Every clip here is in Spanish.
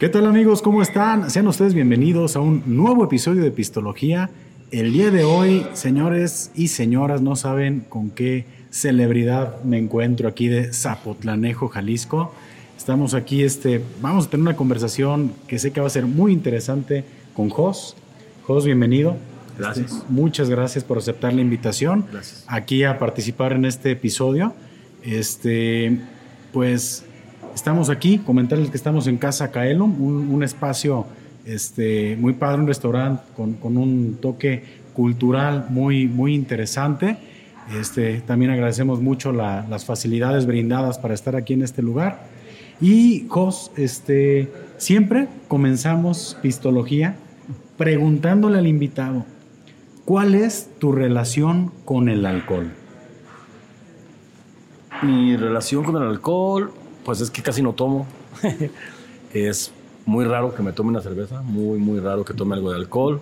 ¿Qué tal amigos? ¿Cómo están? Sean ustedes bienvenidos a un nuevo episodio de Pistología. El día de hoy, señores y señoras, no saben con qué celebridad me encuentro aquí de Zapotlanejo, Jalisco. Estamos aquí, este, vamos a tener una conversación que sé que va a ser muy interesante con Jos. Jos, bienvenido. Gracias. Este, muchas gracias por aceptar la invitación Gracias. aquí a participar en este episodio. Este, pues estamos aquí, comentarles que estamos en Casa Caelum, un, espacio este, muy padre, un restaurante con, un toque cultural muy, muy interesante. Este, también agradecemos mucho la- las facilidades brindadas para estar aquí en este lugar. Y Jos, este, siempre comenzamos pistología preguntándole al invitado, ¿cuál es tu relación con el alcohol? Mi relación con el alcohol, pues es que casi no tomo. es muy raro que me tome una cerveza, muy, muy raro que tome algo de alcohol.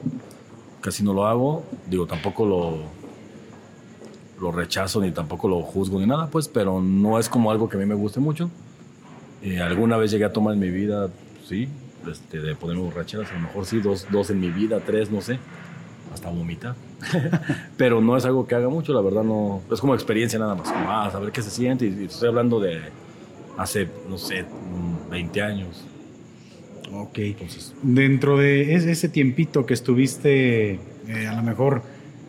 Casi no lo hago. Digo, tampoco lo, lo rechazo ni tampoco lo juzgo ni nada, pues, pero no es como algo que a mí me guste mucho. Eh, alguna vez llegué a tomar en mi vida, sí, este, de ponerme borracheras, a lo mejor sí, dos, dos en mi vida, tres, no sé, hasta vomitar. pero no es algo que haga mucho, la verdad no, es como experiencia nada más, como, ah, saber qué se siente, y, y estoy hablando de hace, no sé, mm, 20 años. Ok. Entonces, Dentro de es- ese tiempito que estuviste eh, a lo mejor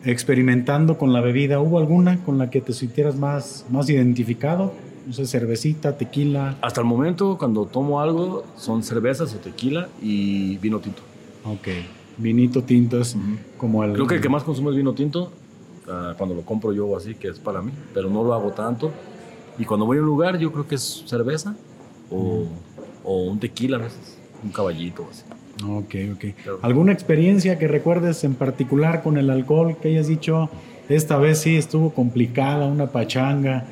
experimentando con la bebida, ¿hubo alguna con la que te sintieras más, más identificado? No sé, cervecita, tequila. hasta el momento, cuando tomo algo, son cervezas o tequila y vino tinto. Ok. Vinito tinto es como el... Creo que el que más consumo es vino tinto, ah, cuando lo compro yo o así, que es para mí, pero no lo hago tanto. Y cuando voy a un lugar, yo creo que es cerveza o, o un tequila a veces, un caballito así. Ok, ok. Pero- ¿Alguna experiencia que recuerdes en particular con el alcohol que hayas dicho, esta vez sí estuvo complicada, una pachanga,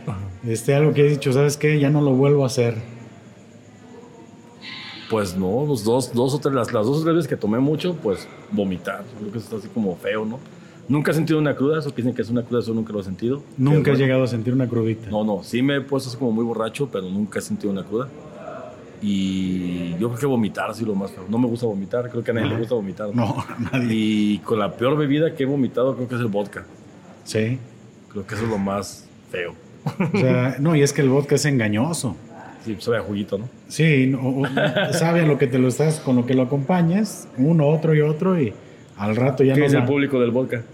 este, algo que hayas dicho, ¿sabes qué? Ya no lo vuelvo a hacer. Pues no, los dos, dos o tres, las, las dos o tres veces que tomé mucho, pues vomitar. Creo que eso está así como feo, ¿no? Nunca he sentido una cruda, eso que dicen que es una cruda, eso nunca lo he sentido. Nunca bueno. llegado a sentir una crudita. No, no, sí me he puesto así como muy borracho, pero nunca he sentido una cruda. Y yo creo que vomitar sí lo más feo. No me gusta vomitar, creo que a nadie Ajá. le gusta vomitar. No, a nadie. Y con la peor bebida que he vomitado creo que es el vodka. Sí. Creo que eso es lo más feo. O sea, no, y es que el vodka es engañoso. Sí, sabe a juguito, ¿no? Sí, no, sabe a lo que te lo estás, con lo que lo acompañas, uno, otro y otro, y al rato ya ¿Qué no. es el público del vodka?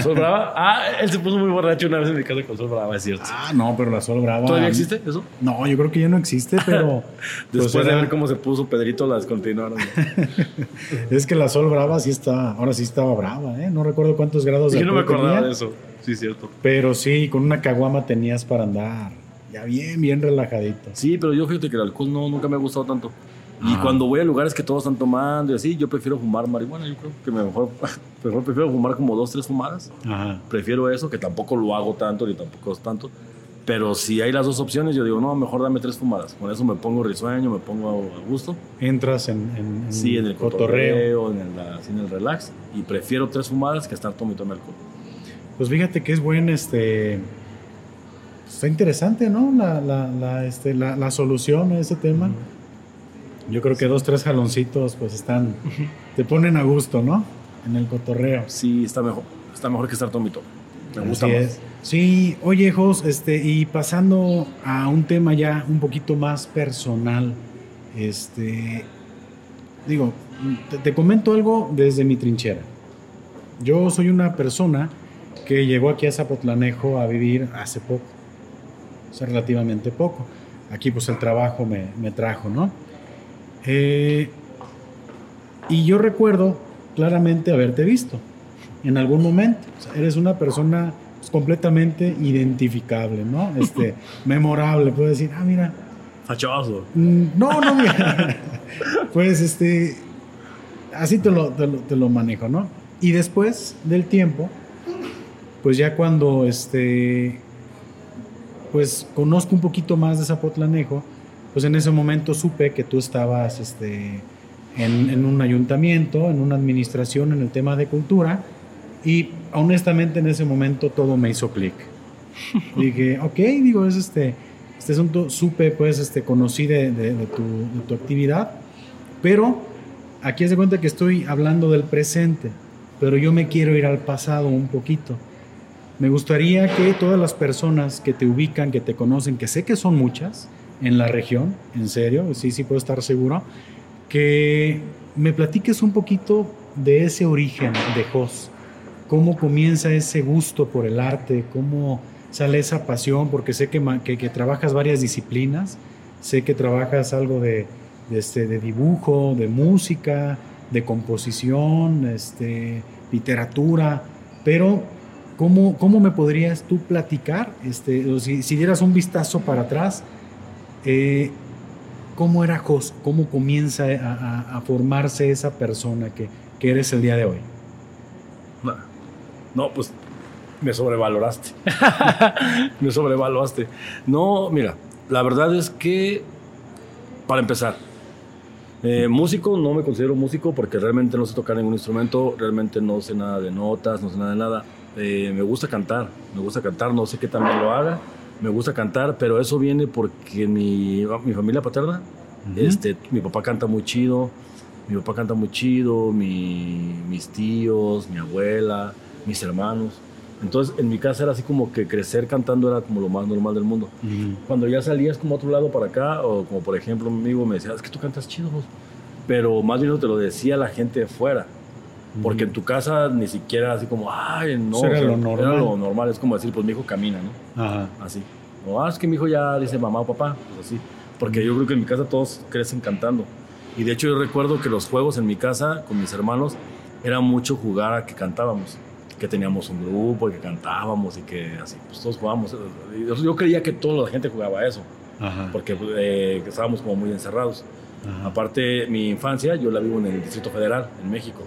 Sol Brava. Ah, él se puso muy borracho una vez en mi casa con Sol Brava, es cierto. Ah, no, pero la Sol Brava. ¿Todavía existe eso? No, yo creo que ya no existe, pero. pues Después de ver cómo se puso Pedrito, las continuaron. Es que la Sol Brava sí está, ahora sí estaba brava, ¿eh? No recuerdo cuántos grados de Yo no me acordaba tenía, de eso. Sí, cierto. Pero sí, con una caguama tenías para andar. Ya bien, bien relajadito. Sí, pero yo fíjate que el alcohol no, nunca me ha gustado tanto. Y Ajá. cuando voy a lugares que todos están tomando y así, yo prefiero fumar marihuana. Yo creo que me mejor, mejor prefiero fumar como dos, tres fumadas. Ajá. Prefiero eso, que tampoco lo hago tanto ni tampoco es tanto. Pero si hay las dos opciones, yo digo, no, mejor dame tres fumadas. Con eso me pongo risueño, me pongo a gusto. Entras en, en- en Sí, en el cotorreo. cotorreo, en el, así en el relax. Y prefiero tres fumadas que estar tomando alcohol. Pues fíjate que es buen, este. Está interesante, ¿no? La, la, la, este, la, la solución a ese tema. Yo creo que dos, tres jaloncitos, pues están. Te ponen a gusto, ¿no? En el cotorreo. Sí, está mejor. Está mejor que estar tome. Me gusta Así más. es. Sí, oye, Jos, este, y pasando a un tema ya un poquito más personal, este, digo, te, te comento algo desde mi trinchera. Yo soy una persona que llegó aquí a Zapotlanejo a vivir hace poco, hace relativamente poco. Aquí pues el trabajo me, me trajo, ¿no? Eh, y yo recuerdo claramente haberte visto en algún momento. O sea, eres una persona pues, completamente identificable, ¿no? Este, memorable. Puedo decir, ah, mira. Fachoso. mm, No, no, mira. pues este. Así te lo, te lo, te lo manejo, ¿no? Y después del tiempo, pues ya cuando este. Pues conozco un poquito más de Zapotlanejo, pues en ese momento supe que tú estabas este, en, en un ayuntamiento, en una administración en el tema de cultura, y honestamente en ese momento todo me hizo clic. Dije, ok, digo, es este, este asunto, supe, pues, este, conocí de, de, de, tu, de tu actividad, pero aquí se cuenta que estoy hablando del presente, pero yo me quiero ir al pasado un poquito. Me gustaría que todas las personas que te ubican, que te conocen, que sé que son muchas en la región, en serio, sí, sí puedo estar seguro, que me platiques un poquito de ese origen de Jos, cómo comienza ese gusto por el arte, cómo sale esa pasión, porque sé que, que, trabajas varias disciplinas, sé que trabajas algo de, de, este, de dibujo, de música, de composición, este, literatura, pero ¿cómo, ¿cómo me podrías tú platicar, este, si, si dieras un vistazo para atrás, eh, cómo era Jos, cómo comienza a, formarse esa persona que, que, eres el día de hoy? No, no pues me sobrevaloraste. me sobrevaloraste. No, mira, la verdad es que, para empezar, eh, músico, no me considero músico porque realmente no sé tocar ningún instrumento, realmente no sé nada de notas, no sé nada de nada. Eh, me gusta cantar, me gusta cantar, no sé qué también lo haga, me gusta cantar, pero eso viene porque mi, mi familia paterna, uh -huh. este, mi papá canta muy chido, mi papá canta muy chido, mi, mis tíos, mi abuela, mis hermanos. Entonces, en mi casa era así como que crecer cantando era como lo más normal del mundo. Uh -huh. Cuando ya salías como a otro lado para acá, o como por ejemplo un amigo me decía, es que tú cantas chido, vos. pero más bien te lo decía la gente de fuera. Porque en tu casa ni siquiera así como, ay, no, era, o sea, lo normal. era lo normal. Es como decir, pues mi hijo camina, ¿no? Ajá. Así. O, ah, es que mi hijo ya dice mamá o papá, pues así. Porque yo creo que en mi casa todos crecen cantando. Y de hecho yo recuerdo que los juegos en mi casa con mis hermanos era mucho jugar a que cantábamos que teníamos un grupo y que cantábamos y que así, pues todos jugábamos. Yo creía que toda la gente jugaba eso, Ajá. porque eh, estábamos como muy encerrados. Ajá. Aparte, mi infancia, yo la vivo en el Distrito Federal, en México.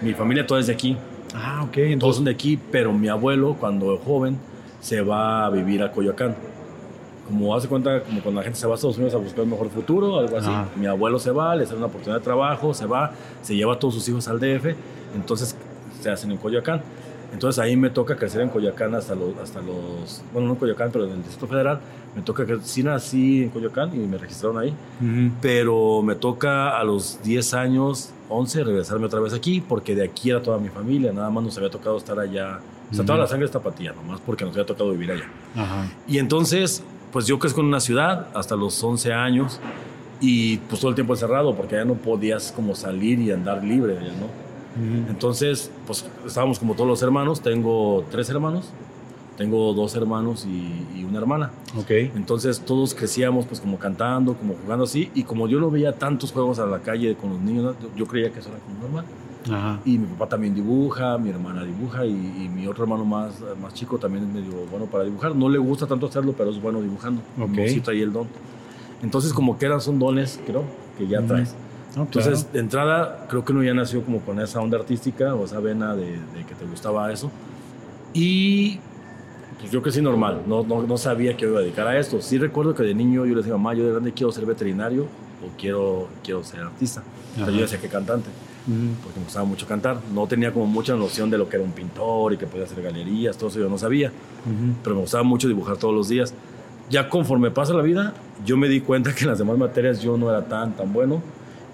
Mi familia toda es de aquí. Ah, ok. Entonces... Todos son de aquí, pero mi abuelo, cuando joven, se va a vivir a Coyoacán. Como hace cuenta, como cuando la gente se va a Estados Unidos a buscar un mejor futuro, algo así. Mi abuelo se va, le da una oportunidad de trabajo, se va, se lleva a todos sus hijos al DF, entonces se hacen en Coyoacán. Entonces ahí me toca crecer en Coyoacán hasta los, hasta los bueno, no en Coyoacán, pero en el Distrito Federal. Me toca que sí nací en Coyoacán y me registraron ahí, uh -huh. pero me toca a los 10 años, 11, regresarme otra vez aquí, porque de aquí era toda mi familia, nada más nos había tocado estar allá. O sea, uh -huh. toda la sangre está patía, nomás porque nos había tocado vivir allá. Uh -huh. Y entonces, pues yo crezco en una ciudad hasta los 11 años y pues todo el tiempo encerrado, porque allá no podías como salir y andar libre, ¿no? Entonces, pues estábamos como todos los hermanos. Tengo tres hermanos, tengo dos hermanos y, y, una hermana. Ok. Entonces todos crecíamos pues como cantando, como jugando así. Y como yo no veía tantos juegos a la calle con los niños, yo creía que eso era como normal. Ajá. Y mi papá también dibuja, mi hermana dibuja y, y, mi otro hermano más, más chico también es medio bueno para dibujar. No le gusta tanto hacerlo, pero es bueno dibujando. Ok. Necesita ahí el don. Entonces como que eran son dones, creo, que ya uh -huh. traes. No, Entonces, claro. de entrada, creo que uno ya nació como con esa onda artística o esa vena de, de que te gustaba eso. Y pues yo crecí normal, no, no, no, sabía que iba a dedicar a esto. Sí recuerdo que de niño yo le decía, mamá, yo de grande quiero ser veterinario o quiero, quiero ser artista. Pero yo decía que cantante, uh -huh. porque me gustaba mucho cantar. No tenía como mucha noción de lo que era un pintor y que podía hacer galerías, todo eso yo no sabía. Uh -huh. Pero me gustaba mucho dibujar todos los días. Ya conforme pasa la vida, yo me di cuenta que en las demás materias yo no era tan, tan bueno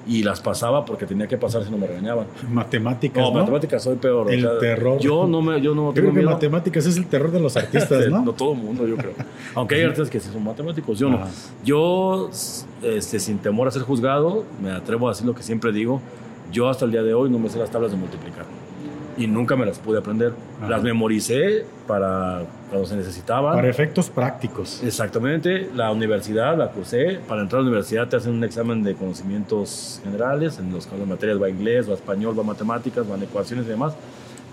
y las pasaba porque tenía que pasar si no me regañaban. Matemáticas, no, ¿no? matemáticas soy peor. El o sea, terror. Yo no me, yo no yo creo que matemáticas es el terror de los artistas, ¿no? no todo el mundo, yo creo. Aunque hay artistas que sí son matemáticos, yo no. Yo, este, sin temor a ser juzgado, me atrevo a decir lo que siempre digo. Yo hasta el día de hoy no me sé las tablas de multiplicar y nunca me las pude aprender. Ajá. Las memoricé para cuando se necesitaban. Para efectos prácticos. Exactamente. La universidad la cursé. Para entrar a la universidad te hacen un examen de conocimientos generales. En los las materias va inglés, va español, va matemáticas, van ecuaciones y demás.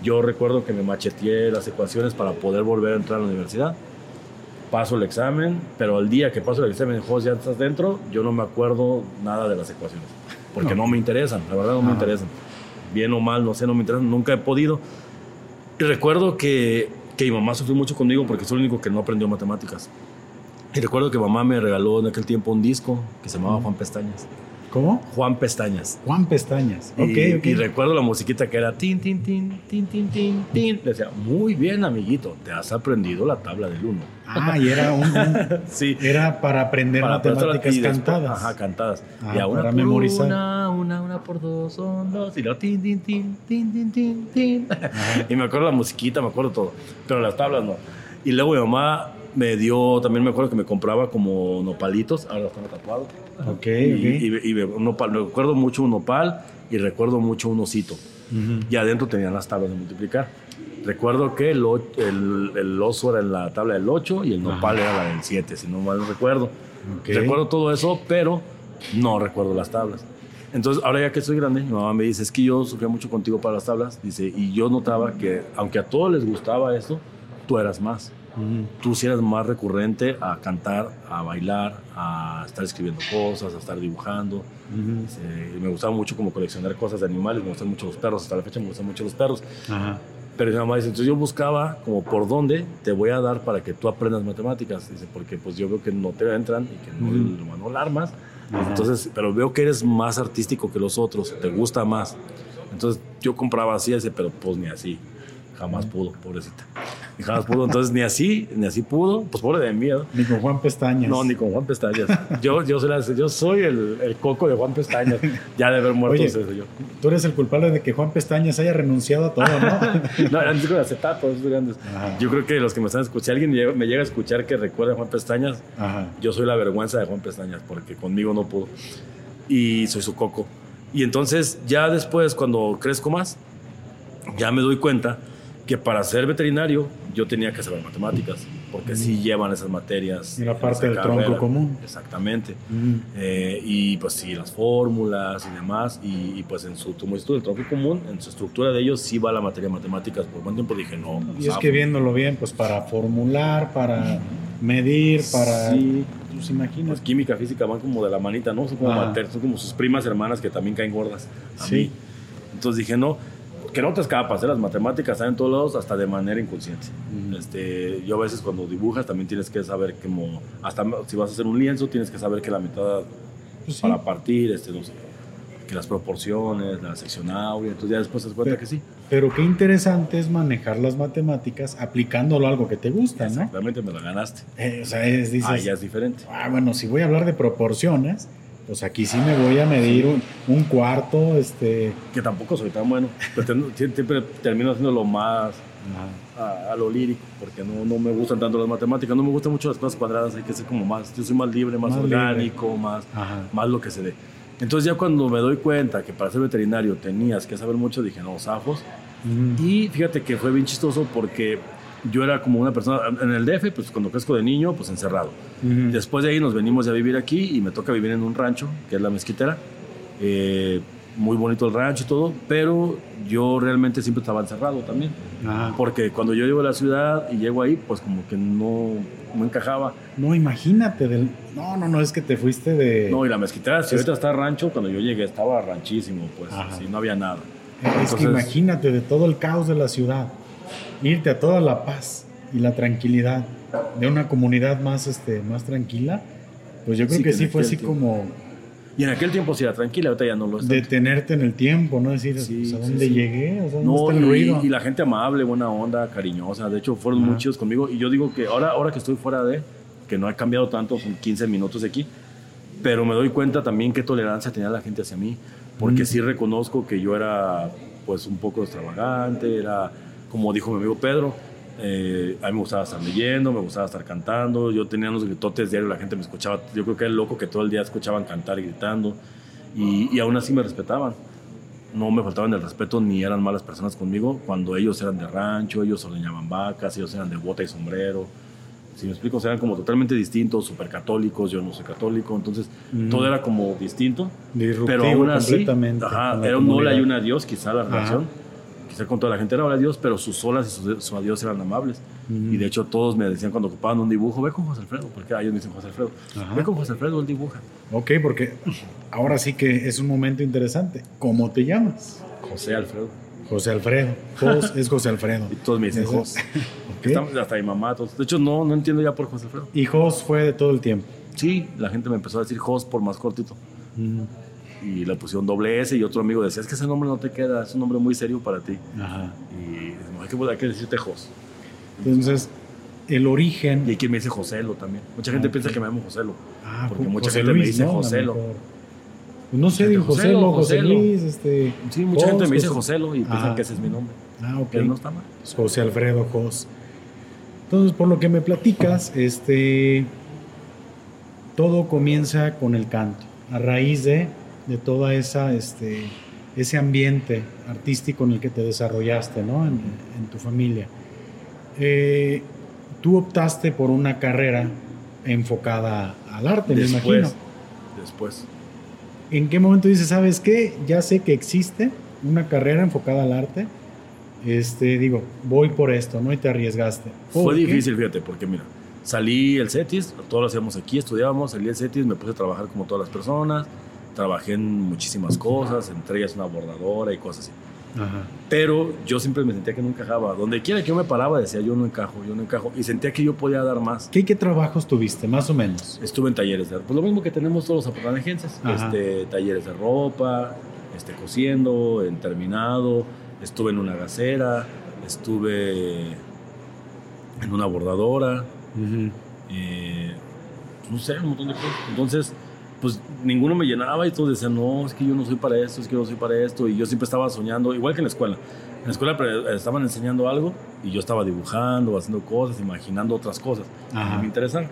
Yo recuerdo que me macheteé las ecuaciones para poder volver a entrar a la universidad. Paso el examen, pero el día que paso el examen, juegos ya estás dentro, yo no me acuerdo nada de las ecuaciones. Porque no, no me interesan, la verdad no Ajá. me interesan bien o mal, no sé, no me interesa, nunca he podido. Y recuerdo que, que mi mamá sufrió mucho conmigo porque soy el único que no aprendió matemáticas. Y recuerdo que mamá me regaló en aquel tiempo un disco que se llamaba Juan Pestañas. ¿Cómo? Juan Pestañas. Juan Pestañas. Ok, y, ok. y recuerdo la musiquita que era tin, tin, tin, tin, tin, tin, tin. Le decía, muy bien, amiguito, te has aprendido la tabla del uno. Ah, y era un, un- Sí. era para aprender Para matemáticas y después- cantadas. Ajá, cantadas. Ah, y a una para por memorizar. una, una, una por dos, son dos. Y luego tin, tin, tin, tin, tin, tin, tin. Y me acuerdo la musiquita, me acuerdo todo. Pero las tablas no. Y luego mi mamá me dio, también me acuerdo que me compraba como nopalitos, ahora están tatuados. Ok, Y, ok. y- y un nopal, recuerdo mucho un nopal y recuerdo mucho un osito. Ujú. Y adentro tenían las tablas de multiplicar. Recuerdo que el, el, el oso era en la tabla del 8 y el nopal era la del 7, si no mal recuerdo. Ok. Recuerdo todo eso, pero no recuerdo las tablas. Entonces, ahora ya que soy grande, mi mamá me dice, es que yo sufría mucho contigo para las tablas. Dice, y yo notaba que, aunque a todos les gustaba esto, tú eras más. Tú sí eras más recurrente a cantar, a bailar, a estar escribiendo cosas, a estar dibujando. Ujú. Dice, me gustaba mucho como coleccionar cosas de animales, me gustan mucho los perros, hasta la fecha me gustan mucho los perros. Ajá. Pero mi mamá dice, entonces yo buscaba como por dónde te voy a dar para que tú aprendas matemáticas. Dice, porque pues yo veo que no te entran y que no, Ujú. no, no armas. Ajá. Entonces, pero veo que eres más artístico que los otros, te gusta más. Entonces yo compraba así, ese, pero pues ni así. Jamás pudo, pobrecita. Ni jamás pudo. Entonces ni así, ni así pudo. Pues pobre de miedo. Ni con Juan Pestañas. No, ni con Juan Pestañas. Yo, yo, soy, la- yo soy el, el coco de Juan Pestañas. Ya de haber muerto Oye. ese soy yo. Tú eres el culpable de que Juan Pestañas haya renunciado a todo, ¿no? No, eran discos de acetato, esos grandes. Ajá. Yo creo que los que me están escuchando, si alguien me llega a escuchar que recuerda a Juan Pestañas, Ajá. yo soy la vergüenza de Juan Pestañas, porque conmigo no pudo. Y soy su coco. Y entonces, ya después, cuando crezco más, ya me doy cuenta que para ser veterinario yo tenía que saber matemáticas, porque sí llevan esas materias. Era en parte del tronco común. Exactamente. Ujú. Eh, y pues sí, las fórmulas y demás. Y, y, pues en su, como dices tú, el tronco común, en su estructura de ellos sí va la materia de matemáticas. Por buen tiempo dije, no. Y es zafo. que viéndolo bien, pues para formular, para medir, para... Sí. Pues imagínate. Pues química, física van como de la manita, ¿no? Son como, Ajá. mater- son como sus primas hermanas que también caen gordas. A Sí. mí. Entonces dije, no, que no te escapas, ¿eh? las matemáticas están en todos lados, hasta de manera inconsciente. Ujú. este, yo a veces cuando dibujas también tienes que saber como, hasta si vas a hacer un lienzo, tienes que saber que la mitad Pues sí. para partir, este, no sé, que las proporciones, la sección áurea, entonces ya después te das cuenta Pero- que sí. Pero qué interesante es manejar las matemáticas aplicándolo a algo que te gusta, ¿no? Exactamente, me la ganaste. Eh, o sea, es, dices, ah, ya es diferente. ah, bueno, si voy a hablar de proporciones, pues aquí sí me voy a medir un, un cuarto, este... Que tampoco soy tan bueno, pero ten- siempre termino haciendo lo más a, a lo lírico, porque no, no me gustan tanto las matemáticas, no me gustan mucho las cosas cuadradas, hay que ser como más, yo soy más libre, más, Más libre. orgánico, más, Ajá. más lo que se dé. Entonces ya cuando me doy cuenta que para ser veterinario tenías que saber mucho, dije, no, zafos. Y fíjate que fue bien chistoso porque yo era como una persona, en el DF, pues cuando crezco de niño, pues encerrado. Después de ahí nos venimos a vivir aquí y me toca vivir en un rancho, que es la mezquitera. Eh, muy bonito el rancho y todo, pero yo realmente siempre estaba encerrado también. Ajá. Porque cuando yo llego a la ciudad y llego ahí, pues como que no, no encajaba. No, imagínate del... No, no, no, es que te fuiste de... No, y la mezquitera, si ahorita está rancho, cuando yo llegué estaba ranchísimo, pues así no había nada. es que imagínate de todo el caos de la ciudad, irte a toda la paz y la tranquilidad de una comunidad más, este, más tranquila, pues yo creo Sí, que que sí fue así tiempo. como Y en aquel tiempo sí era tranquila, ahorita ya no lo es. detenerte en el tiempo, ¿no? Decir, Sí, pues, ¿a dónde sí. llegué? O sea, ¿dónde No, está el y, ruido? y la gente amable, buena onda, cariñosa. De hecho, fueron Ajá. muy chidos conmigo. Y yo digo que ahora, ahora que estoy fuera de, que no ha cambiado tanto, son 15 minutos de aquí, pero me doy cuenta también qué tolerancia tenía la gente hacia mí. Porque Mm. sí reconozco que yo era, pues, un poco extravagante, era, como dijo mi amigo Pedro, eh, a mí me gustaba estar leyendo, me gustaba estar cantando. Yo tenía unos gritotes diarios, la gente me escuchaba. Yo creo que era el loco que todo el día escuchaban cantar y gritando. Y, y aún así me respetaban no me faltaban el respeto ni eran malas personas conmigo cuando ellos eran de rancho, ellos ordeñaban vacas, ellos eran de bota y sombrero. Si me explico, o sea, eran como totalmente distintos, súper católicos, yo no soy católico, entonces Mm. todo era como distinto. Disruptivo Pero aún así, ajá, era un hola y un adiós, quizá la Ajá. Con toda la gente era hola adiós, pero sus olas y sus, sus adiós eran amables. Ujú. Y de hecho todos me decían cuando ocupaban un dibujo, ve con José Alfredo, porque ellos me dicen José Alfredo, Ajá. ve con José Alfredo, él dibuja. Ok, porque ahora sí que es un momento interesante. ¿Cómo te llamas? José Alfredo. José Alfredo. Jos es José Alfredo. Y todos me dicen Ese- Jos. Ok. Estamos- Hasta mi mamá, todos. De hecho, no, no entiendo ya por José Alfredo. Y Jos fue de todo el tiempo. Sí, la gente me empezó a decir Jos por más cortito. Mm. Y le pusieron doble S y otro amigo decía, es que ese nombre no te queda, es un nombre muy serio para ti. Ajá. Y hay que, hay que decirte Jos. Entonces, el origen. Y hay quien me dice Joselo también. Mucha gente Ah, piensa que me llamo Joselo. Ah, porque mucha José gente me dice ¿no? Joselo. Pues no sé, digo Joselo, José. Luis, este. Sí, mucha gente me dice Jos, Joselo y piensan Ajá. que ese es mi nombre. Ah, ok. Pero no está mal. José Alfredo Jos. Entonces, por lo que me platicas, este. Todo comienza con el canto. A raíz de, de toda esa, este, ese ambiente artístico en el que te desarrollaste, ¿no? En, en tu familia. Eh, tú optaste por una carrera enfocada al arte, me imagino. Después. Después. ¿En qué momento dices, sabes qué? Ya sé que existe una carrera enfocada al arte. Este, digo, voy por esto, ¿no? Y te arriesgaste. Fue ¿Por qué? difícil, fíjate, porque mira, salí el CETIS, todos lo hacíamos aquí, estudiábamos, salí el CETIS, me puse a trabajar como todas las personas, trabajé en muchísimas cosas, entre ellas una bordadora y cosas así. Ajá. Pero yo siempre me sentía que no encajaba. Donde quiera que yo me paraba decía yo no encajo, yo no encajo. Y sentía que yo podía dar más. ¿Qué, ¿Qué trabajos tuviste, más o menos? Estuve en talleres de pues lo mismo que tenemos todos los Ajá. este, talleres de ropa, este, cosiendo, en terminado, estuve en una gasera, estuve en una bordadora, eh, no sé, un montón de cosas. Entonces, pues ninguno me llenaba y todos decían, no, es que yo no soy para esto, es que yo no soy para esto. Y yo siempre estaba soñando, igual que en la escuela. En la escuela pre- estaban enseñando algo y yo estaba dibujando, haciendo cosas, imaginando otras cosas Ajá. que me interesan.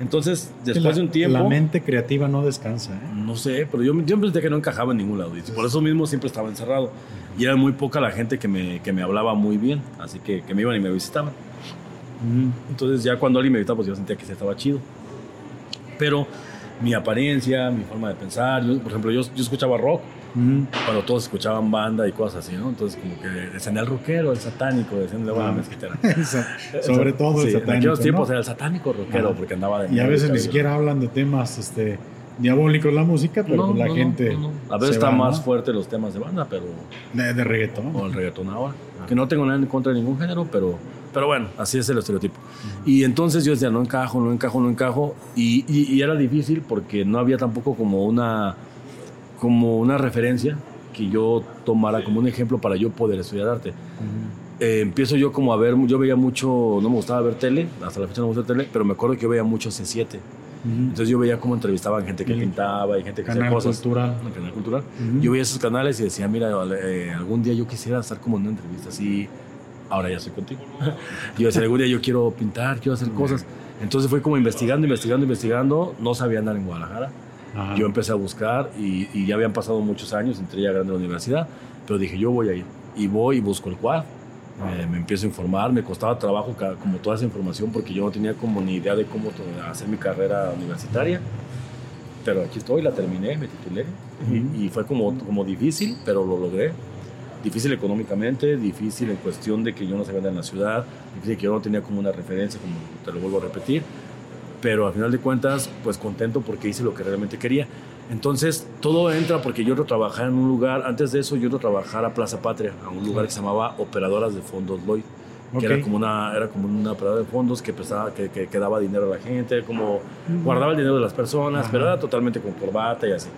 Entonces, después la, de un tiempo, La mente creativa no descansa, ¿eh? no sé, pero yo siempre sentía que no encajaba en ningún lado. Y por eso mismo siempre estaba encerrado. Y era muy poca la gente que me, que me hablaba muy bien, así que, que me iban y me visitaban. Entonces ya cuando alguien me visitaba, pues yo sentía que sí estaba chido. Pero mi apariencia, mi forma de pensar, yo, por ejemplo, yo, yo escuchaba rock Ujú. cuando todos escuchaban banda y cosas así, ¿no? Entonces como que decían el rockero, el satánico, decían de buena Ah. mezquitera. Sobre todo el Sí, En satánico, aquellos ¿no? tiempos era el satánico rockero Ajá. porque andaba de Y a veces ni siquiera hablan de temas este, diabólicos la música, pero No, pues la no, gente. A veces se está va, más ¿no? fuerte los temas de banda, pero de, de reggaetón. o el reggaetón ahora. Ah. Que no tengo nada en contra de ningún género, pero, pero bueno, así es el estereotipo. Y entonces yo decía, no encajo, no encajo, no encajo. Y, y- y era difícil porque no había tampoco como una, como una referencia que yo tomara como un ejemplo para yo poder estudiar arte. Ujú. Eh, empiezo yo como a ver, yo veía mucho, no me gustaba ver tele, hasta la fecha no me gusta tele, pero me acuerdo que yo veía mucho C7. Ujú. Entonces yo veía cómo entrevistaban gente que pintaba y gente que Canal hacía cosas. cultural. El canal cultural. Yo veía esos canales y decía, mira, eh, algún día yo quisiera estar como en una entrevista así. Ahora ya estoy contigo. yo decía, algún día yo quiero pintar, quiero hacer cosas. Entonces fue como investigando, investigando, investigando. No sabía andar en Guadalajara. Ajá. Yo empecé a buscar y, y ya habían pasado muchos años, entré ya grande a la universidad, pero dije, yo voy a ir. Y voy y busco el quad. Eh, me empiezo a informar, me costaba trabajo como toda esa información porque yo no tenía como ni idea de cómo to- hacer mi carrera universitaria. Pero aquí estoy, la terminé, me titulé Ujú. y, y fue como, como difícil, pero lo logré. Difícil económicamente, difícil en cuestión de que yo no sabía en la ciudad, difícil que yo no tenía como una referencia, como te lo vuelvo a repetir pero al final de cuentas, pues contento porque hice lo que realmente quería. Entonces, todo entra porque yo trabajaba en un lugar, antes de eso yo trabajaba a Plaza Patria, a un lugar que se llamaba Operadoras de Fondos Lloyd, que era como una era como una operadora de fondos que prestaba, que, que, que daba dinero a la gente, como guardaba el dinero de las personas, Ajá. pero era totalmente con corbata y así.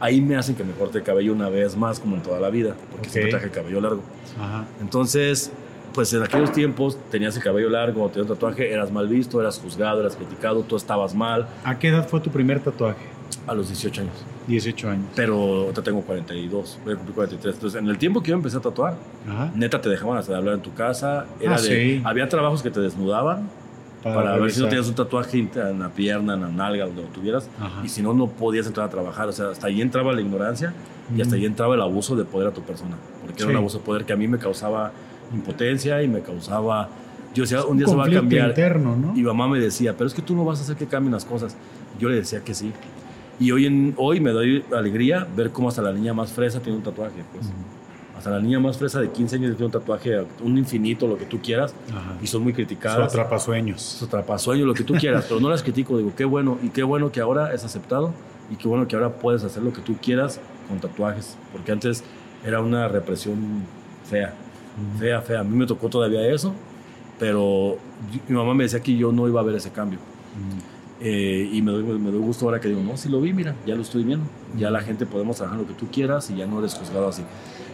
Ahí me hacen que me corte el cabello una vez más, como en toda la vida, porque Ok. siempre traje el cabello largo. Ajá. Entonces, pues en aquellos tiempos tenías el cabello largo, tenías un tatuaje, eras mal visto, eras juzgado, eras criticado, tú estabas mal ¿A qué edad fue tu primer tatuaje? a los 18 años. 18 años. Pero ahorita tengo 42, voy a cumplir 43. Entonces, en el tiempo que yo empecé a tatuar, Ajá. neta te dejaban hasta de hablar en tu casa. Era Ah, de, sí. Había trabajos que te desnudaban para, ver si no tenías un tatuaje en la pierna, en la nalga, donde lo tuvieras. Ajá. Y si no, no podías entrar a trabajar. O sea, hasta ahí entraba la ignorancia y hasta ahí entraba el abuso de poder a tu persona. Porque era Sí. un abuso de poder que a mí me causaba impotencia y me causaba... Yo decía, un día Un se va a cambiar. interno, ¿no? Y mamá me decía, pero es que tú no vas a hacer que cambien las cosas. Yo le decía que sí. Y hoy, en, hoy me doy alegría ver cómo hasta la niña más fresa tiene un tatuaje. Pues. Hasta la niña más fresa de 15 años tiene un tatuaje, un infinito, lo que tú quieras. Ajá. Y son muy Su criticadas. atrapasueños. Su atrapasueño, lo que tú quieras. pero no las critico. Digo, qué bueno. Y qué bueno que ahora es aceptado. Y qué bueno que ahora puedes hacer lo que tú quieras con tatuajes. Porque antes era una represión fea. Fea, fea. A mí me tocó todavía eso. Pero mi mamá me decía que yo no iba a ver ese cambio. Eh, y me doy, me doy gusto ahora que digo, no, si lo vi, mira, ya lo estoy viendo. Ya la gente podemos trabajar lo que tú quieras y ya no eres juzgado así.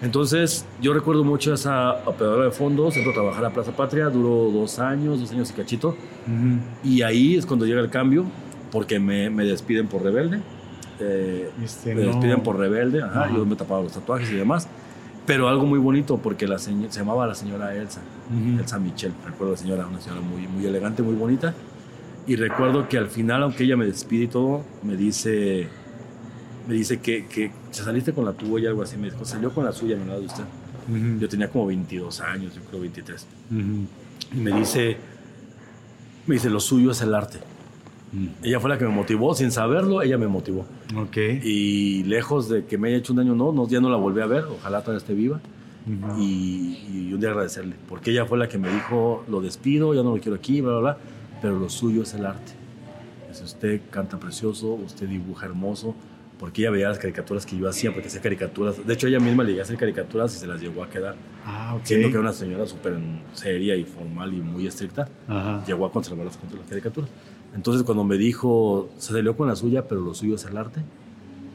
Entonces, yo recuerdo mucho esa operadora de fondos, entro a trabajar a Plaza Patria, duró dos años, dos años y cachito. Y ahí es cuando llega el cambio, porque me, me despiden por rebelde. Eh, Este, me no. despiden por rebelde, ajá, Ajá. yo me tapaba los tatuajes y demás. Pero algo muy bonito, porque la se llamaba la señora Elsa, Ujú. Elsa Michel. Recuerdo la señora, una señora muy, muy elegante, muy bonita. Y recuerdo que al final, aunque ella me despide y todo, me dice, me dice que, que se saliste con la tuya algo así. Me dijo, salió con la suya, no la de usted. Yo tenía como 22 años, yo creo 23. Ujú. Y me dice, me dice, lo suyo es el arte. Ella fue la que me motivó, sin saberlo, ella me motivó. Ok. Y lejos de que me haya hecho un daño, no, no ya no la volví a ver, ojalá todavía esté viva. Y, y un día agradecerle, porque ella fue la que me dijo, lo despido, ya no lo quiero aquí, bla, bla, bla, pero lo suyo es el arte. Es usted canta precioso, usted dibuja hermoso, porque ella veía las caricaturas que yo hacía, porque hacía caricaturas. De hecho, ella misma le llegué a hacer caricaturas y se las llegó a quedar. Ah, ok. Siendo que era una señora súper seria y formal y muy estricta, Ajá. llegó a conservar las, las caricaturas. Entonces, cuando me dijo, se salió con la suya, pero lo suyo es el arte,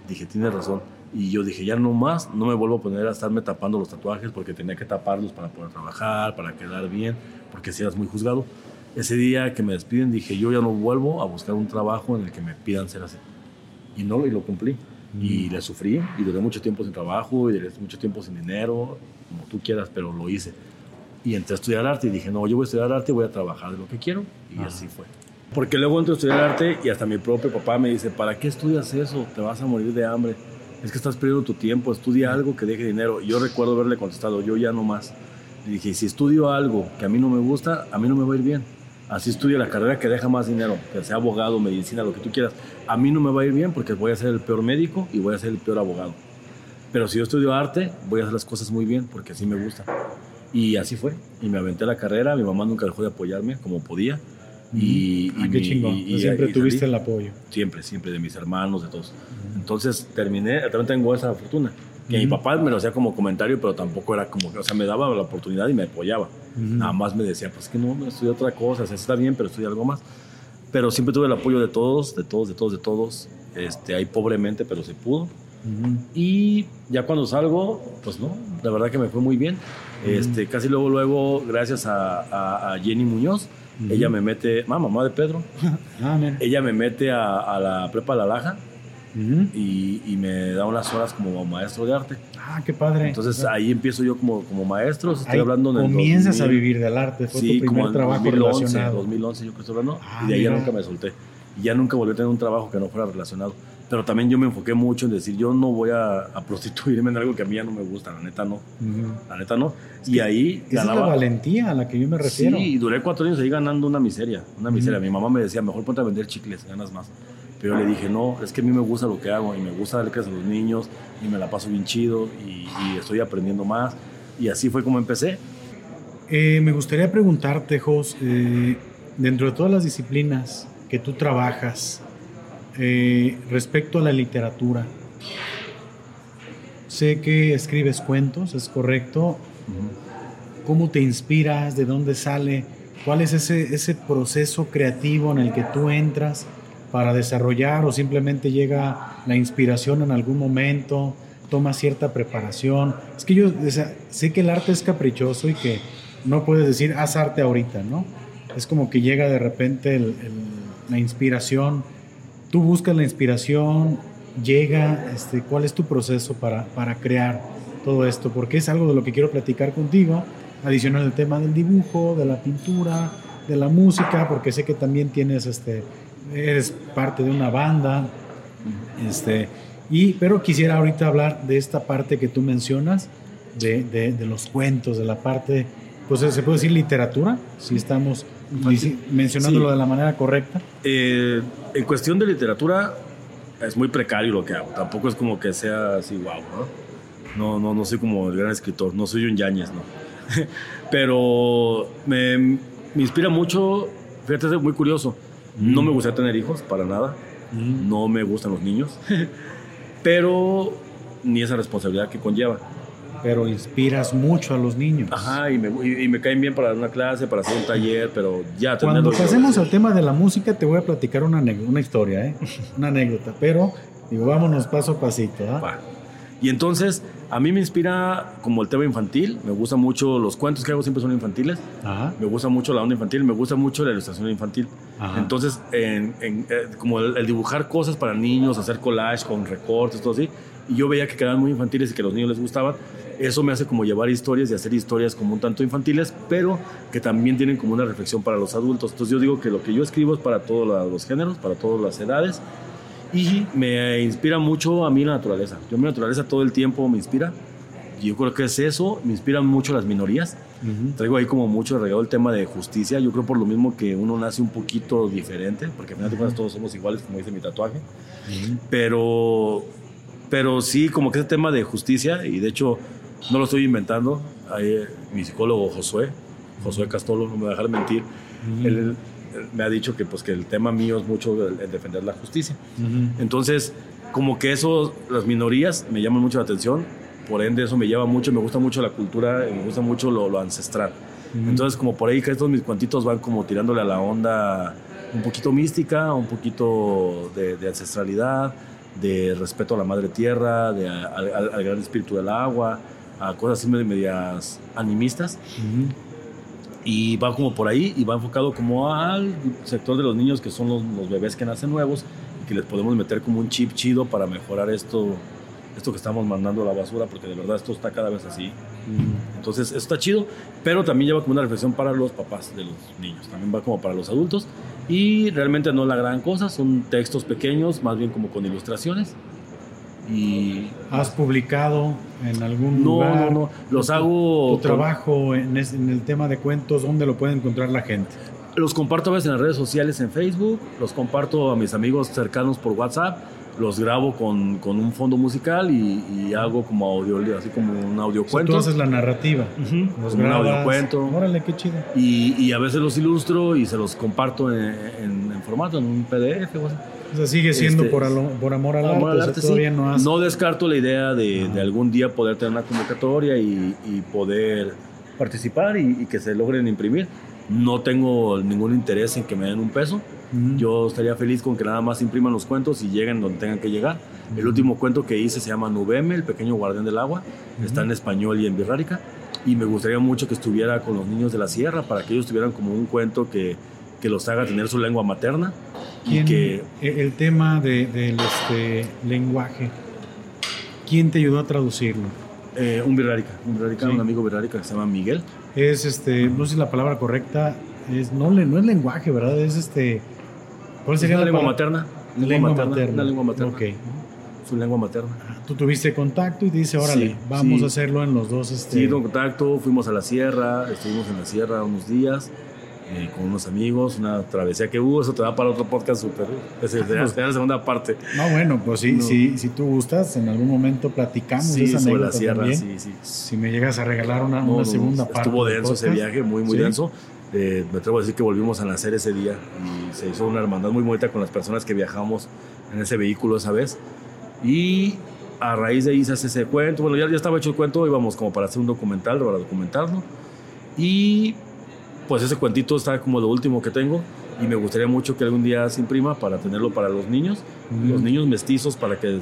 dije, tiene razón. Y yo dije, ya no más, no me vuelvo a poner a estarme tapando los tatuajes porque tenía que taparlos para poder trabajar, para quedar bien, porque si eras muy juzgado. Ese día que me despiden dije, yo ya no vuelvo a buscar un trabajo en el que me pidan ser así. Y no, y lo cumplí. Y le sufrí, y duré mucho tiempo sin trabajo, y duré mucho tiempo sin dinero, como tú quieras, pero lo hice. Y entré a estudiar arte y dije, no, yo voy a estudiar arte y voy a trabajar de lo que quiero. Y Ajá. así fue. Porque luego entré a estudiar arte y hasta mi propio papá me dice, ¿para qué estudias eso? Te vas a morir de hambre. Es que estás perdiendo tu tiempo, estudia algo que deje dinero. Y yo recuerdo haberle contestado, yo ya no más. Le dije, si estudio algo que a mí no me gusta, a mí no me va a ir bien. Así estudio la carrera que deja más dinero, que sea abogado, medicina, lo que tú quieras. A mí no me va a ir bien porque voy a ser el peor médico y voy a ser el peor abogado. Pero si yo estudio arte, voy a hacer las cosas muy bien porque así me gusta. Y así fue. Y me aventé la carrera. Mi mamá nunca dejó de apoyarme como podía. Y, Ah, y qué chingón. y- y- Siempre tuviste el apoyo. Siempre, siempre, de mis hermanos, de todos. Entonces terminé, también tengo esa fortuna. Que mi papá me lo hacía como comentario, pero tampoco era como, o sea, me daba la oportunidad y me apoyaba. Ujú. Nada más me decía, pues que no, estudia otra cosa, o sea, está bien, pero estudia algo más. Pero siempre tuve el apoyo de todos, de todos, de todos, de todos. Este, ahí pobremente, pero se pudo. Y ya cuando salgo, pues no, la verdad que me fue muy bien. Este, casi luego, luego, gracias a, a- a Jenny Muñoz, ella me mete, ah, mamá de Pedro, Ah, ella me mete a, a la prepa La Laja Ujú. y, y me da unas horas como maestro de arte. Ah, qué padre. Entonces ahí empiezo yo como, como maestro, estoy Ahí hablando en el comienzas a 2000, vivir del arte. Fue Sí, tu como primer en trabajo 2011, relacionado. 2011 yo que estoy hablando, Ah, y de ahí ya nunca me solté. Y ya nunca volví a tener un trabajo que no fuera relacionado. Pero también yo me enfoqué mucho en decir, yo no voy a, a prostituirme en algo que a mí ya no me gusta, la neta no, Ujú. la neta no. y ahí Esa es la valentía a la que yo me refiero. Sí, y duré cuatro años ahí ganando una miseria, una miseria. Ujú. Mi mamá me decía, mejor ponte a vender chicles, ganas más. Pero yo le dije, no, es que a mí me gusta lo que hago y me gusta darle clases a los niños y me la paso bien chido y, y estoy aprendiendo más. Y así fue como empecé. Eh, me gustaría preguntarte, Jos, eh, dentro de todas las disciplinas que tú trabajas, eh, respecto a la literatura, sé que escribes cuentos, es correcto. ¿Cómo te inspiras? ¿De dónde sale? ¿Cuál es ese, ese proceso creativo en el que tú entras para desarrollar o simplemente llega la inspiración en algún momento? ¿Toma cierta preparación? Es que yo sé que el arte es caprichoso y que no puedes decir haz arte ahorita, ¿no? Es como que llega de repente la inspiración. Tú buscas la inspiración, llega, este, ¿cuál es tu proceso para, para crear todo esto? Porque es algo de lo que quiero platicar contigo, adicional al tema del dibujo, de la pintura, de la música, porque sé que también tienes, este, eres parte de una banda, este, y, pero quisiera ahorita hablar de esta parte que tú mencionas, de, de- de los cuentos, de la parte, pues se puede decir literatura, si estamos dici- mencionándolo Sí. de la manera correcta. Eh, en cuestión de literatura, es muy precario lo que hago. Tampoco es como que sea así, wow, ¿no? No, no, no soy como el gran escritor, no soy un Yáñez, ¿no? Pero me, me inspira mucho, fíjate, es muy curioso. No me gusta tener hijos, para nada. No me gustan los niños. Pero ni esa responsabilidad que conlleva. pero inspiras mucho a los niños. Ajá, y me, y, y me caen bien para dar una clase, para hacer un taller, pero ya Cuando pasemos al tema de la música, te voy a platicar una, una historia, ¿eh? una anécdota, pero digo, vámonos paso a pasito. Va. Y entonces, a mí me inspira como el tema infantil, me gustan mucho los cuentos que hago, siempre son infantiles, Ajá. me gusta mucho la onda infantil, me gusta mucho la ilustración infantil. Entonces, en- en, eh, como el, dibujar cosas para niños, hacer collage con recortes, todo así, y yo veía que quedaban muy infantiles y que a los niños les gustaban, eso me hace como llevar historias y hacer historias como un tanto infantiles, pero que también tienen como una reflexión para los adultos. Entonces yo digo que lo que yo escribo es para todos los géneros, para todas las edades, y me inspira mucho a mí la naturaleza. Yo mi naturaleza todo el tiempo me inspira. Y yo creo que es eso, me inspiran mucho las minorías. Ujú. Traigo ahí como mucho regado el tema de justicia. Yo creo por lo mismo que uno nace un poquito diferente, porque al final de cuentas todos somos iguales, como dice mi tatuaje. Ujú. Pero, pero sí, como que ese tema de justicia, y de hecho no lo estoy inventando. Ahí, eh, mi psicólogo Josué, Josué Castolo, no me va a dejar mentir, Ujú. él, él me ha dicho que, pues, que el tema mío es mucho el, el defender la justicia. Ujú. Entonces, como que eso, las minorías me llaman mucho la atención, por ende eso me lleva mucho, me gusta mucho la cultura, me gusta mucho lo, lo ancestral. Entonces, como por ahí que estos mis cuantitos van como tirándole a la onda un poquito mística, un poquito de, de ancestralidad, de respeto a la madre tierra, de, a- al, al- gran espíritu del agua, a cosas así medio- medias animistas. Y va como por ahí y va enfocado como al sector de los niños que son los, los bebés que nacen nuevos y que les podemos meter como un chip chido para mejorar esto, esto que estamos mandando a la basura, porque de verdad esto está cada vez así. Ujú. Entonces, eso está chido, pero también lleva como una reflexión para los papás de los niños, también va como para los adultos y realmente no es la gran cosa, son textos pequeños, más bien como con ilustraciones. Y ¿Has publicado en algún no, lugar? no, no, los tu- hago Tu trabajo en, es- en el tema de cuentos, ¿dónde lo puede encontrar la gente? Los comparto a veces en las redes sociales, en Facebook, los comparto a mis amigos cercanos por WhatsApp, los grabo con, con un fondo musical y, y hago como audio, así como un audio O sea, tú haces la narrativa. Ujú, Los como un grabas. audio cuento. Órale, qué chido. Y, y a veces los ilustro y se los comparto en, en- en formato, en un PDF o así. O sea, sigue siendo Este, por, alo- por amor al Amor arte. al o sea, arte, sí. todavía no has. No descarto la idea de, de algún día poder tener una convocatoria y, y poder participar y, y que se logren imprimir. No tengo ningún interés en que me den un peso. Yo estaría feliz con que nada más impriman los cuentos y lleguen donde tengan que llegar. El último cuento que hice se llama Nubeme, el pequeño guardián del agua. Está en español y en birrárica. Y me gustaría mucho que estuviera con los niños de la sierra para que ellos tuvieran como un cuento que, que los haga tener su lengua materna. Y ¿Quién- que e- El tema de- del este, lenguaje, ¿quién te ayudó a traducirlo? eh, un birrárica, un birrárica, Sí. un amigo birrárica que se llama Miguel. Es este, no sé si la palabra correcta es, no, no es lenguaje, ¿verdad? Es este. ¿Cuál Es sería la lengua materna. Lengua materna. Una lengua materna. Ok. Su lengua materna. Tú tuviste contacto y dice, órale, Sí, vamos sí. a hacerlo en los dos. Este, Sí, tuve contacto, fuimos a la sierra, estuvimos en la sierra unos días eh, con unos amigos, una travesía que hubo, eso te da para otro podcast súper. Esa será será la segunda parte. No, bueno, pues sí, No. sí, si tú gustas, en algún momento platicamos Sí, esa sobre la sierra, sí, sí. Si me llegas a regalar una, No, una no, segunda parte. Estuvo denso ese podcast. viaje, muy, muy denso. Eh, me atrevo a decir que volvimos a nacer ese día y se hizo una hermandad muy bonita con las personas que viajamos en ese vehículo esa vez. Y a raíz de ahí se hace ese cuento. Bueno, ya, ya estaba hecho el cuento, íbamos como para hacer un documental, para documentarlo. Y pues ese cuentito está como lo último que tengo y me gustaría mucho que algún día se imprima para tenerlo para los niños, Ujú. los niños mestizos, para, que,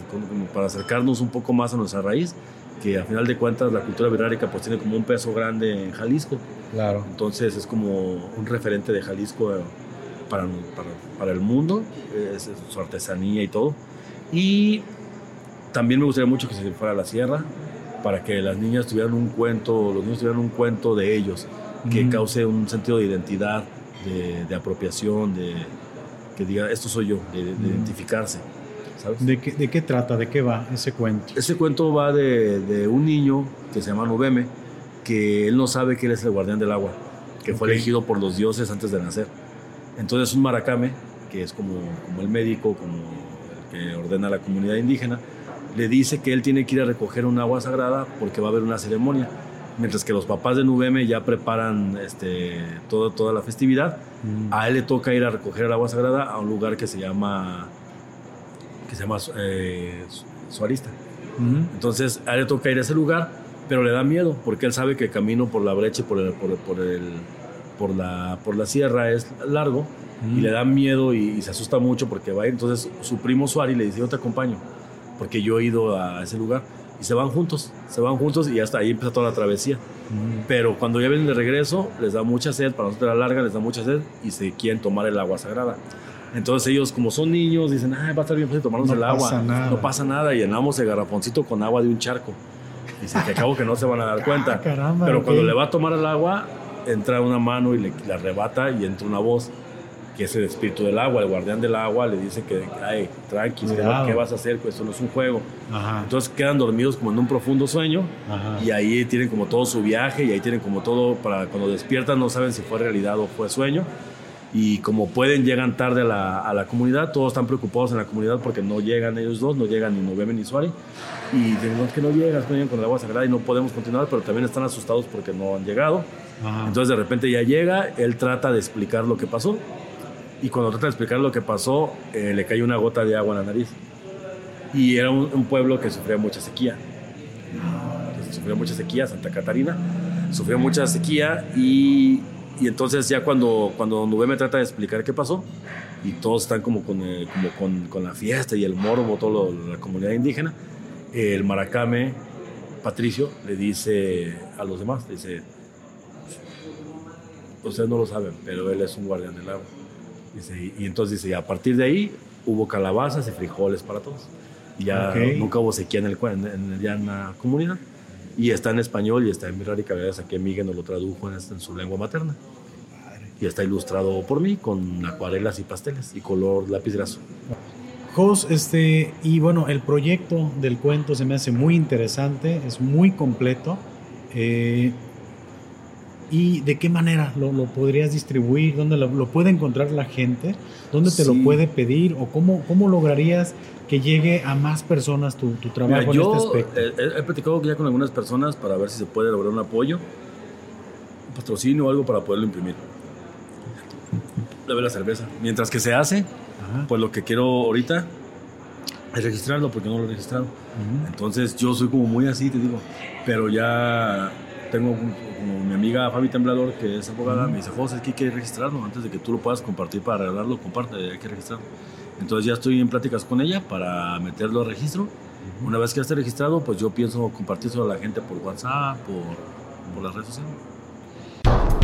para acercarnos un poco más a nuestra raíz, que a final de cuentas la cultura birrárica pues tiene como un peso grande en Jalisco. Claro. Entonces es como un referente de Jalisco eh, para, para, para el mundo, es, es su artesanía y todo. Y también me gustaría mucho que se fuera a la sierra para que las niñas tuvieran un cuento, los niños tuvieran un cuento de ellos, que Ujú. cause un sentido de identidad, de, de apropiación, de que diga, esto soy yo, de, de Ujú. identificarse. ¿Sabes? ¿De qué, ¿De qué trata? ¿De qué va ese cuento? Ese cuento va de, de un niño que se llama Nubeme, que él no sabe que él es el guardián del agua, que fue elegido por los dioses antes de nacer. Entonces un maracame, que es como, como el médico, como el que ordena a la comunidad indígena, le dice que él tiene que ir a recoger un agua sagrada porque va a haber una ceremonia. Mientras que los papás de Nubeme ya preparan este, todo, toda la festividad, Mm. a él le toca ir a recoger el agua sagrada a un lugar que se llama, que se llama eh, Suarista. Ujú. Entonces, a él le toca ir a ese lugar pero le da miedo porque él sabe que el camino por la brecha y por, el, por, por, el, por, la, por la sierra es largo y le da miedo y, se asusta mucho porque va a ir. Entonces su primo Suari le dice, yo te acompaño, porque yo he ido a ese lugar. Y se van juntos, se van juntos y hasta ahí empieza toda la travesía. Pero cuando ya vienen de regreso, les da mucha sed, para nosotros la larga, les da mucha sed y se quieren tomar el agua sagrada. Entonces ellos, como son niños, dicen, ah, va a estar bien fácil tomarnos el agua. No pasa nada. Y llenamos el garrafoncito con agua de un charco. Dice que acabo que no se van a dar cuenta. Ah, Pero cuando le va a tomar el agua, entra una mano y le, le arrebata y entra una voz que es el espíritu del agua, el guardián del agua, le dice que, ay, tranqui, ¿qué vas a hacer? Pues esto no es un juego. Entonces quedan dormidos como en un profundo sueño y ahí tienen como todo su viaje y ahí tienen como todo, para cuando despiertan no saben si fue realidad o fue sueño. Y como pueden, llegan tarde a la, a la comunidad, todos están preocupados en la comunidad porque no llegan ellos dos, no llegan ni Noveme ni Suari. Y dicen, que no llegan, no llegan con el agua sagrada y no podemos continuar, pero también están asustados porque no han llegado. Entonces de repente ya llega, él trata de explicar lo que pasó y cuando trata de explicar lo que pasó, eh, le cae una gota de agua en la nariz. Y era un, pueblo que sufría mucha sequía. sufría mucha sequía, Santa Catarina. Sufría mucha sequía y, y entonces ya cuando, cuando Nube me trata de explicar qué pasó, y todos están como con, eh, como con, con la fiesta y el morbo, toda la comunidad indígena, el maracame, Patricio, le dice a los demás, dice, ustedes no lo saben, pero él es un guardián del agua y, entonces dice, a partir de ahí hubo calabazas y frijoles para todos. Y ya nunca hubo sequía en, el, en, ya en la comunidad. Y está en español y está en mi rarica, que Miguel nos lo tradujo en, en su lengua materna. Y está ilustrado por mí con acuarelas y pasteles y color lápiz graso. Jos, este, y bueno, el proyecto del cuento se me hace muy interesante, es muy completo. Eh, ¿Y de qué manera lo, podrías distribuir? ¿Dónde lo, puede encontrar la gente? ¿Dónde te lo puede pedir? ¿O cómo, cómo lograrías que llegue a más personas tu, tu trabajo en este aspecto? He, he, platicado ya con algunas personas para ver si se puede lograr un apoyo, un patrocinio o algo para poderlo imprimir. La la cerveza. Mientras que se hace, pues lo que quiero ahorita es registrarlo porque no lo he registrado. Entonces yo soy como muy así, te digo, pero ya tengo como mi amiga Fabi Temblador, que es abogada, me dice, José, es que hay que registrarlo antes de que tú lo puedas compartir para regalarlo, comparte, hay que registrarlo. Entonces ya estoy en pláticas con ella para meterlo al registro. Una vez que esté registrado, pues yo pienso compartirlo a la gente por WhatsApp, por, por las redes sociales.